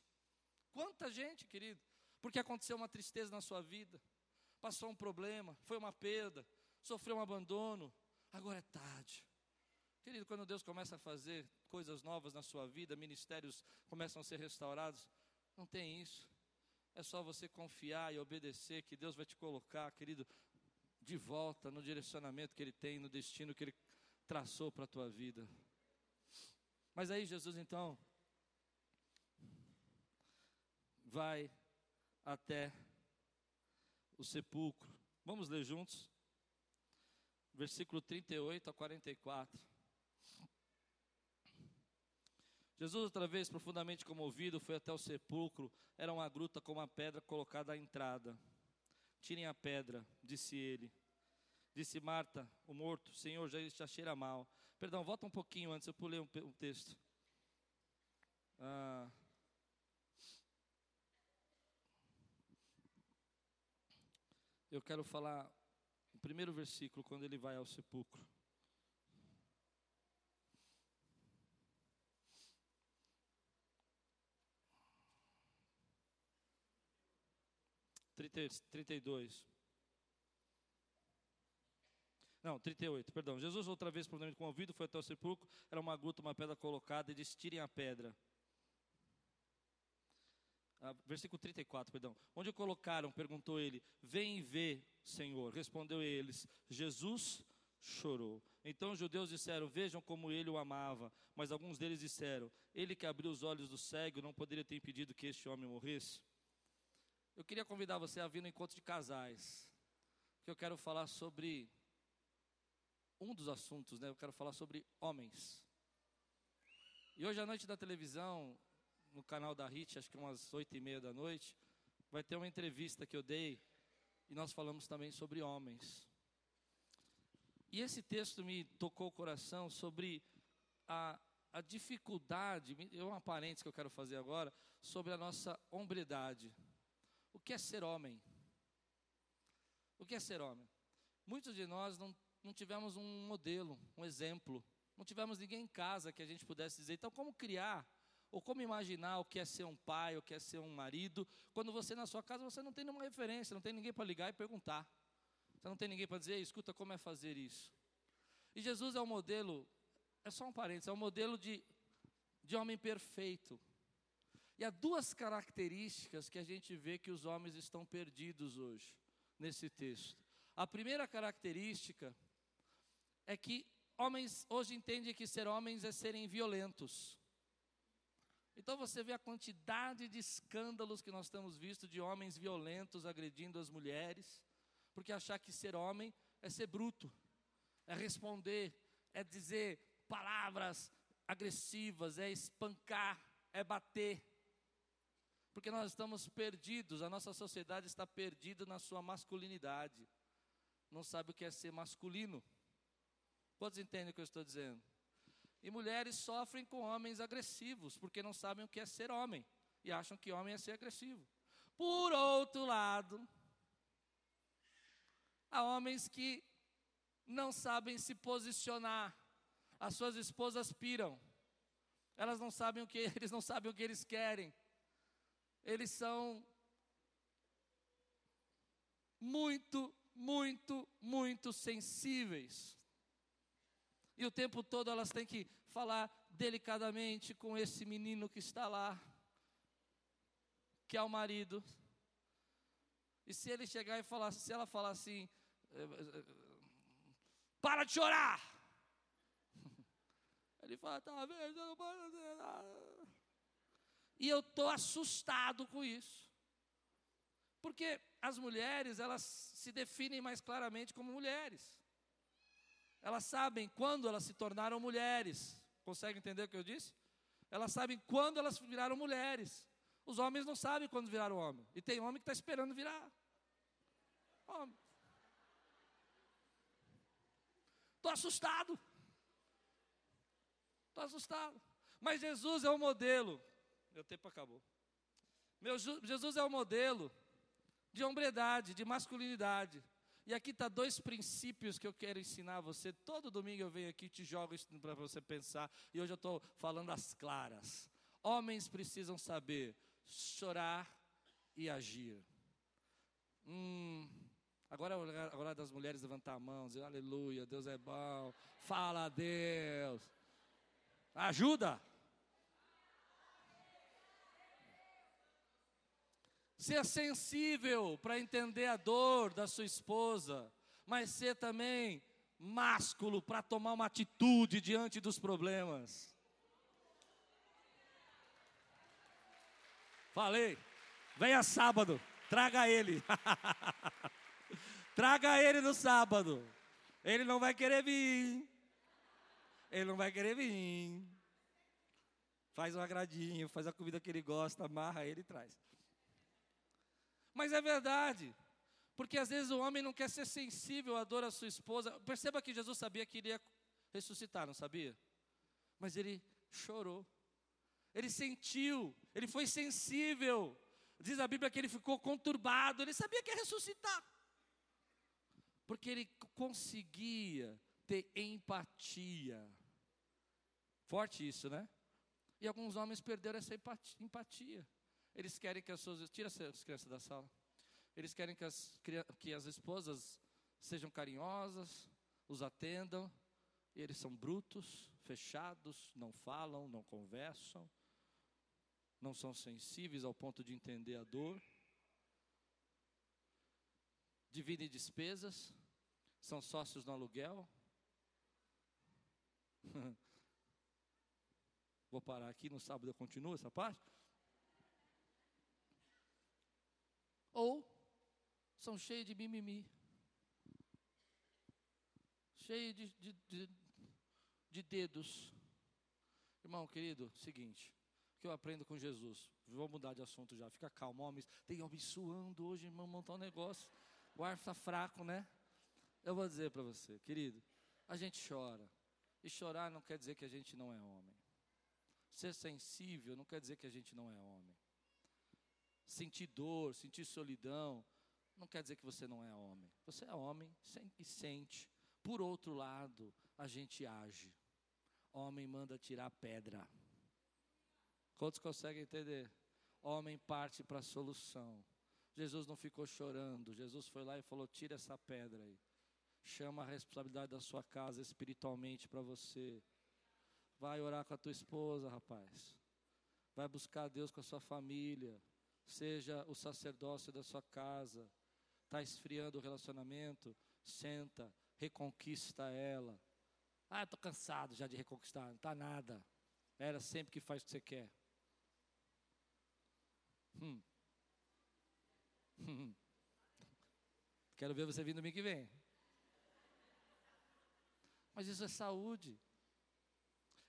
Quanta gente, querido, porque aconteceu uma tristeza na sua vida, passou um problema, foi uma perda, sofreu um abandono, agora é tarde. Querido, quando Deus começa a fazer coisas novas na sua vida, ministérios começam a ser restaurados, não tem isso. É só você confiar e obedecer que Deus vai te colocar, querido, de volta no direcionamento que Ele tem, no destino que Ele traçou para a tua vida. Mas aí Jesus então vai até o sepulcro. Vamos ler juntos? Versículo 38 a 44. Jesus, outra vez, profundamente comovido, foi até o sepulcro. Era uma gruta com uma pedra colocada à entrada. Tirem a pedra, disse ele. Disse Marta, o morto, Senhor, já, já cheira mal. Perdão, volta um pouquinho antes, eu pulei um, um texto. Ah. Eu quero falar o primeiro versículo, quando ele vai ao sepulcro. 30, 32. Não, 38, perdão. Jesus, outra vez, profundamente convido, foi até o sepulcro. Era uma gruta, uma pedra colocada, e disse: tirem a pedra. Ah, versículo 34, perdão. Onde colocaram? Perguntou ele. Vem e vê, Senhor. Respondeu eles. Jesus chorou. Então os judeus disseram: Vejam como ele o amava. Mas alguns deles disseram: Ele que abriu os olhos do cego não poderia ter impedido que este homem morresse. Eu queria convidar você a vir no encontro de casais, que eu quero falar sobre um dos assuntos, né? Eu quero falar sobre homens. E hoje à noite da televisão, no canal da HIT, acho que umas oito e meia da noite, vai ter uma entrevista que eu dei e nós falamos também sobre homens. E esse texto me tocou o coração sobre a, a dificuldade, é uma parênteses que eu quero fazer agora, sobre a nossa hombridade. O que é ser homem? O que é ser homem? Muitos de nós não, não tivemos um modelo, um exemplo. Não tivemos ninguém em casa que a gente pudesse dizer. Então, como criar? Ou como imaginar o que é ser um pai, o que é ser um marido, quando você na sua casa você não tem nenhuma referência, não tem ninguém para ligar e perguntar. Você não tem ninguém para dizer, escuta, como é fazer isso? E Jesus é o modelo, é só um parênteses, é o modelo de, de homem perfeito. E há duas características que a gente vê que os homens estão perdidos hoje, nesse texto. A primeira característica é que homens hoje entendem que ser homens é serem violentos. Então você vê a quantidade de escândalos que nós temos visto de homens violentos agredindo as mulheres, porque achar que ser homem é ser bruto, é responder, é dizer palavras agressivas, é espancar, é bater porque nós estamos perdidos, a nossa sociedade está perdida na sua masculinidade. Não sabe o que é ser masculino. Quantos entendem o que eu estou dizendo? E mulheres sofrem com homens agressivos, porque não sabem o que é ser homem e acham que homem é ser agressivo. Por outro lado, há homens que não sabem se posicionar. As suas esposas piram. Elas não sabem o que eles não sabem o que eles querem eles são muito, muito, muito sensíveis. E o tempo todo elas têm que falar delicadamente com esse menino que está lá, que é o marido. E se ele chegar e falar, se ela falar assim, eh, eh, para de chorar. Ele fala, tá vendo, eu não posso fazer nada. E eu estou assustado com isso. Porque as mulheres, elas se definem mais claramente como mulheres. Elas sabem quando elas se tornaram mulheres. Consegue entender o que eu disse? Elas sabem quando elas viraram mulheres. Os homens não sabem quando viraram homem. E tem homem que está esperando virar. Homem. Estou assustado. Estou assustado. Mas Jesus é o modelo meu tempo acabou. Meu, Jesus é o modelo de hombredade, de masculinidade. E aqui está dois princípios que eu quero ensinar a você. Todo domingo eu venho aqui e te jogo isso para você pensar. E hoje eu estou falando as claras. Homens precisam saber chorar e agir. Hum, agora é agora das mulheres levantar a mão, dizer aleluia, Deus é bom. Fala a Deus. Ajuda. Ser sensível para entender a dor da sua esposa, mas ser também másculo para tomar uma atitude diante dos problemas. Falei, venha sábado, traga ele. traga ele no sábado. Ele não vai querer vir. Ele não vai querer vir. Faz um agradinho, faz a comida que ele gosta, amarra ele e traz. Mas é verdade. Porque às vezes o homem não quer ser sensível à dor da sua esposa. Perceba que Jesus sabia que iria ressuscitar, não sabia? Mas ele chorou. Ele sentiu, ele foi sensível. Diz a Bíblia que ele ficou conturbado, ele sabia que ia ressuscitar. Porque ele conseguia ter empatia. Forte isso, né? E alguns homens perderam essa empatia. Eles querem que as suas. Tira as crianças da sala. Eles querem que as, que as esposas sejam carinhosas, os atendam. Eles são brutos, fechados, não falam, não conversam, não são sensíveis ao ponto de entender a dor. Dividem despesas, são sócios no aluguel. Vou parar aqui, no sábado eu continuo essa parte. Ou são cheios de mimimi, cheios de, de, de, de dedos. Irmão querido, seguinte, o que eu aprendo com Jesus, vou mudar de assunto já, fica calmo, homens, tem homens suando hoje, irmão, montar um negócio, o ar está fraco, né? Eu vou dizer para você, querido, a gente chora, e chorar não quer dizer que a gente não é homem. Ser sensível não quer dizer que a gente não é homem sentir dor, sentir solidão, não quer dizer que você não é homem. Você é homem e sente. Por outro lado, a gente age. Homem manda tirar pedra. Quantos conseguem entender? Homem parte para a solução. Jesus não ficou chorando. Jesus foi lá e falou: tira essa pedra aí. Chama a responsabilidade da sua casa espiritualmente para você. Vai orar com a tua esposa, rapaz. Vai buscar Deus com a sua família seja o sacerdócio da sua casa. Está esfriando o relacionamento? Senta, reconquista ela. Ah, estou cansado já de reconquistar. Não está nada. Era sempre que faz o que você quer. Hum. Hum. Quero ver você vindo domingo que vem. Mas isso é saúde.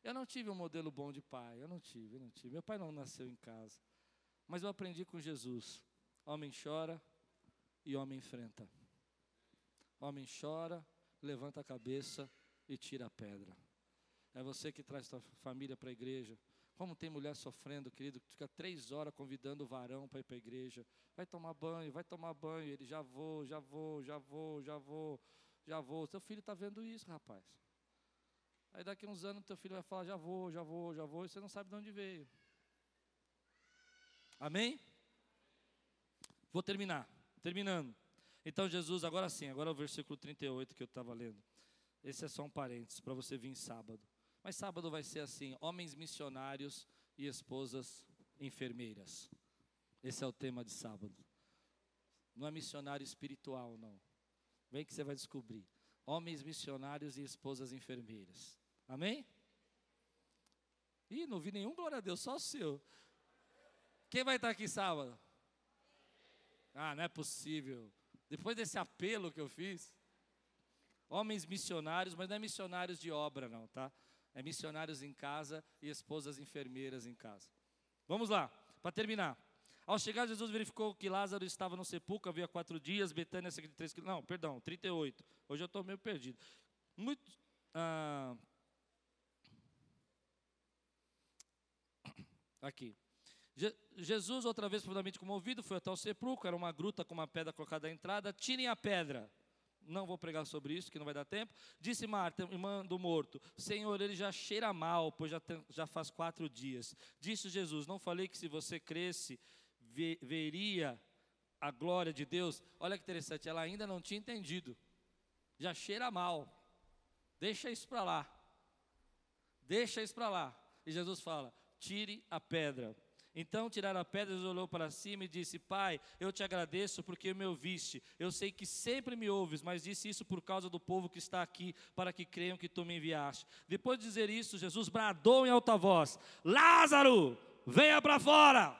Eu não tive um modelo bom de pai. Eu não tive, eu não tive. Meu pai não nasceu em casa. Mas eu aprendi com Jesus: homem chora e homem enfrenta. Homem chora, levanta a cabeça e tira a pedra. É você que traz sua família para a igreja. Como tem mulher sofrendo, querido, que fica três horas convidando o varão para ir para a igreja. Vai tomar banho, vai tomar banho. Ele já vou, já vou, já vou, já vou, já vou. Seu filho está vendo isso, rapaz. Aí daqui uns anos teu filho vai falar, já vou, já vou, já vou, e você não sabe de onde veio. Amém? Vou terminar. Terminando. Então, Jesus, agora sim, agora é o versículo 38 que eu estava lendo. Esse é só um parênteses para você vir sábado. Mas sábado vai ser assim: homens missionários e esposas enfermeiras. Esse é o tema de sábado. Não é missionário espiritual, não. Vem que você vai descobrir. Homens missionários e esposas enfermeiras. Amém? Ih, não vi nenhum, glória a Deus, só o seu. Quem vai estar aqui sábado? Ah, não é possível. Depois desse apelo que eu fiz, homens missionários, mas não é missionários de obra, não, tá? É missionários em casa e esposas enfermeiras em casa. Vamos lá, para terminar. Ao chegar, Jesus verificou que Lázaro estava no sepulcro havia quatro dias, Betânia, cerca de três quilômetros. Não, perdão, 38. Hoje eu estou meio perdido. Muito. Ah, aqui. Jesus, outra vez profundamente comovido, foi até o sepulcro, era uma gruta com uma pedra colocada à entrada. Tirem a pedra. não vou pregar sobre isso, que não vai dar tempo. Disse Marta, irmã do morto: Senhor, ele já cheira mal, pois já, tem, já faz quatro dias. Disse Jesus: Não falei que se você cresce, ve, veria a glória de Deus? Olha que interessante, ela ainda não tinha entendido. Já cheira mal. Deixa isso para lá. Deixa isso para lá. E Jesus fala: Tire a pedra. Então tiraram a pedra, ele olhou para cima e disse: Pai, eu te agradeço porque me ouviste. Eu sei que sempre me ouves, mas disse isso por causa do povo que está aqui, para que creiam que tu me enviaste. Depois de dizer isso, Jesus bradou em alta voz: Lázaro, venha para fora.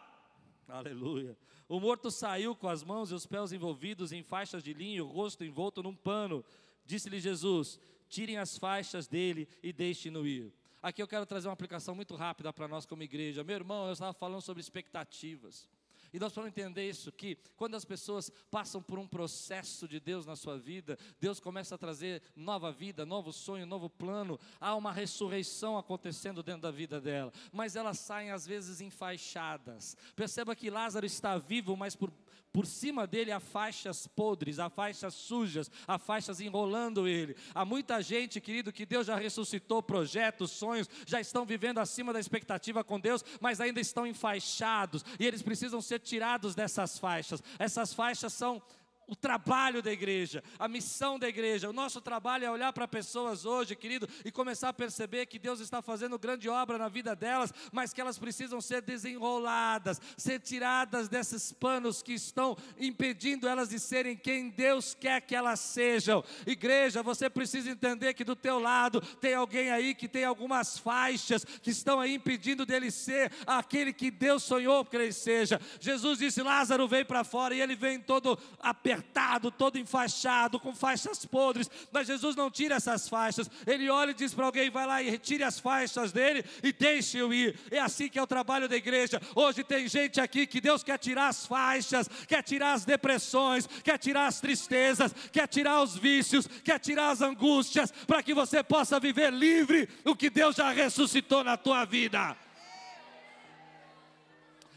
Aleluia. O morto saiu com as mãos e os pés envolvidos em faixas de linho, o rosto envolto num pano. Disse-lhe Jesus: Tirem as faixas dele e deixem-no ir. Aqui eu quero trazer uma aplicação muito rápida para nós como igreja. Meu irmão, eu estava falando sobre expectativas. E nós precisamos entender isso, que quando as pessoas passam por um processo de Deus na sua vida, Deus começa a trazer nova vida, novo sonho, novo plano, há uma ressurreição acontecendo dentro da vida dela, mas elas saem às vezes enfaixadas. Perceba que Lázaro está vivo, mas por por cima dele há faixas podres, há faixas sujas, há faixas enrolando ele. Há muita gente, querido, que Deus já ressuscitou projetos, sonhos, já estão vivendo acima da expectativa com Deus, mas ainda estão enfaixados e eles precisam ser tirados dessas faixas. Essas faixas são o trabalho da igreja, a missão da igreja. O nosso trabalho é olhar para pessoas hoje, querido, e começar a perceber que Deus está fazendo grande obra na vida delas, mas que elas precisam ser desenroladas, ser tiradas desses panos que estão impedindo elas de serem quem Deus quer que elas sejam. Igreja, você precisa entender que do teu lado tem alguém aí que tem algumas faixas que estão aí impedindo dele ser aquele que Deus sonhou que ele seja. Jesus disse: Lázaro veio para fora e ele vem todo apertado apertado, todo enfaixado, com faixas podres, mas Jesus não tira essas faixas. Ele olha e diz para alguém: vai lá e retire as faixas dele e deixe-o ir. É assim que é o trabalho da igreja. Hoje tem gente aqui que Deus quer tirar as faixas, quer tirar as depressões, quer tirar as tristezas, quer tirar os vícios, quer tirar as angústias, para que você possa viver livre o que Deus já ressuscitou na tua vida.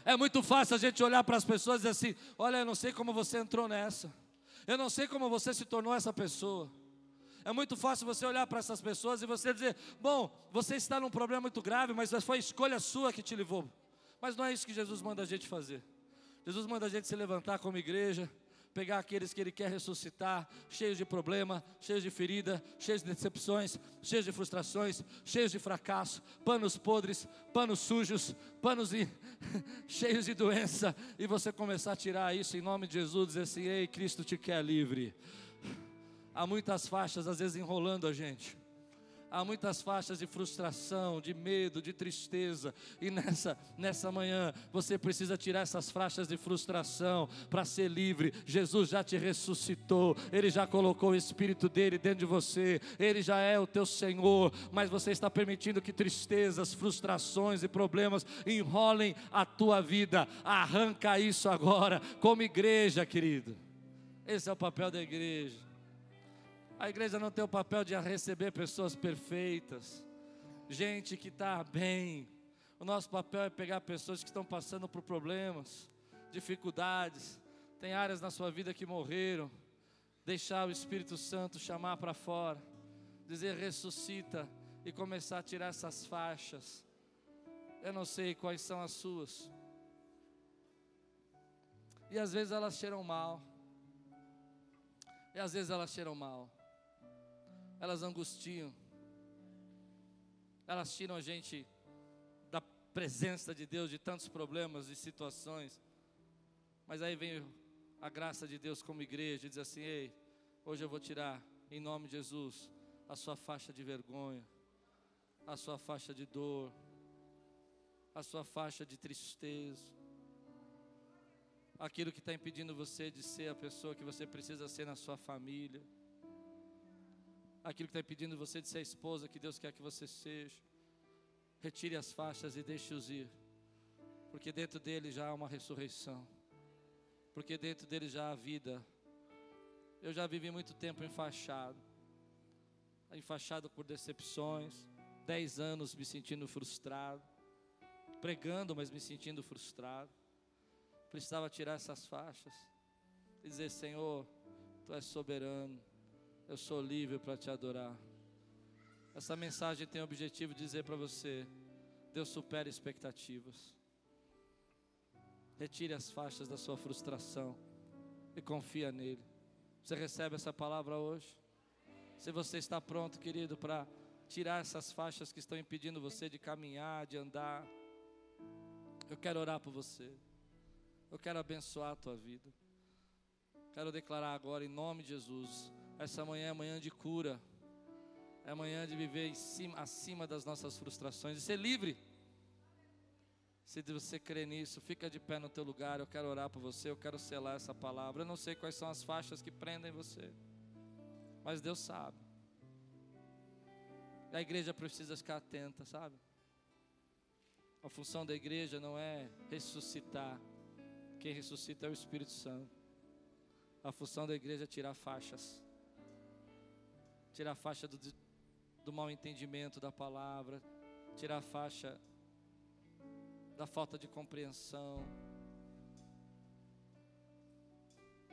É muito fácil a gente olhar para as pessoas e dizer assim: olha, eu não sei como você entrou nessa, eu não sei como você se tornou essa pessoa. É muito fácil você olhar para essas pessoas e você dizer: bom, você está num problema muito grave, mas foi escolha sua que te levou. Mas não é isso que Jesus manda a gente fazer. Jesus manda a gente se levantar como igreja, pegar aqueles que Ele quer ressuscitar, cheios de problema, cheios de ferida, cheios de decepções, cheios de frustrações, cheios de fracasso, panos podres, panos sujos, panos cheios de doença, e você começar a tirar isso em nome de Jesus, dizer assim: Ei, Cristo te quer livre. Há muitas faixas, às vezes, enrolando a gente há muitas faixas de frustração, de medo, de tristeza, e nessa, nessa manhã você precisa tirar essas faixas de frustração para ser livre. Jesus já te ressuscitou, Ele já colocou o Espírito dele dentro de você, Ele já é o teu Senhor, mas você está permitindo que tristezas, frustrações e problemas enrolem a tua vida. Arranca isso agora, como igreja, querido. Esse é o papel da igreja. A igreja não tem o papel de receber pessoas perfeitas, gente que está bem. O nosso papel é pegar pessoas que estão passando por problemas, dificuldades, tem áreas na sua vida que morreram, deixar o Espírito Santo chamar para fora, dizer ressuscita e começar a tirar essas faixas. Eu não sei quais são as suas. E às vezes elas cheiram mal. E às vezes elas cheiram mal elas angustiam, elas tiram a gente da presença de Deus, de tantos problemas e situações. Mas aí vem a graça de Deus como igreja e diz assim: Ei, hoje eu vou tirar, em nome de Jesus, a sua faixa de vergonha, a sua faixa de dor, a sua faixa de tristeza, aquilo que está impedindo você de ser a pessoa que você precisa ser na sua família aquilo que está impedindo você de ser a esposa que Deus quer que você seja. Retire as faixas e deixe-os ir, porque dentro dele já há uma ressurreição, porque dentro dele já há vida. Eu já vivi muito tempo enfaixado, enfaixado por decepções, dez anos me sentindo frustrado, pregando, mas me sentindo frustrado. Precisava tirar essas faixas e dizer: Senhor, Tu és soberano Eu sou livre para te adorar. Essa mensagem tem o objetivo de dizer para você: Deus supera expectativas. Retire as faixas da sua frustração e confia nele. Você recebe essa palavra hoje? Se você está pronto, querido, para tirar essas faixas que estão impedindo você de caminhar, de andar, eu quero orar por você. Eu quero abençoar a tua vida. Quero declarar agora, em nome de Jesus, essa manhã é manhã de cura. É manhã de viver cima, acima das nossas frustrações e ser livre. Se você crê nisso, fica de pé no teu lugar. Eu quero orar por você, eu quero selar essa palavra. Eu não sei quais são as faixas que prendem você, mas Deus sabe. A igreja precisa ficar atenta, sabe? A função da igreja não é ressuscitar. Quem ressuscita é o Espírito Santo. A função da igreja é tirar faixas. Tirar a faixa do, do mal entendimento da palavra, tirar a faixa da falta de compreensão,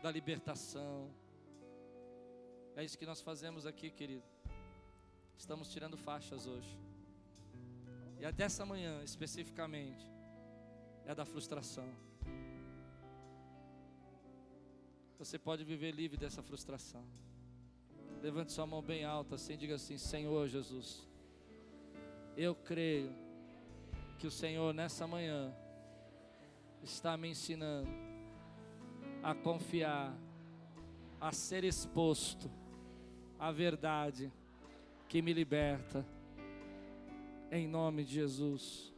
da libertação. É isso que nós fazemos aqui, querido. Estamos tirando faixas hoje. E até essa manhã, especificamente, é da frustração. Você pode viver livre dessa frustração. Levante sua mão bem alta assim, diga assim: Senhor Jesus, eu creio que o Senhor nessa manhã está me ensinando a confiar, a ser exposto à verdade que me liberta, em nome de Jesus.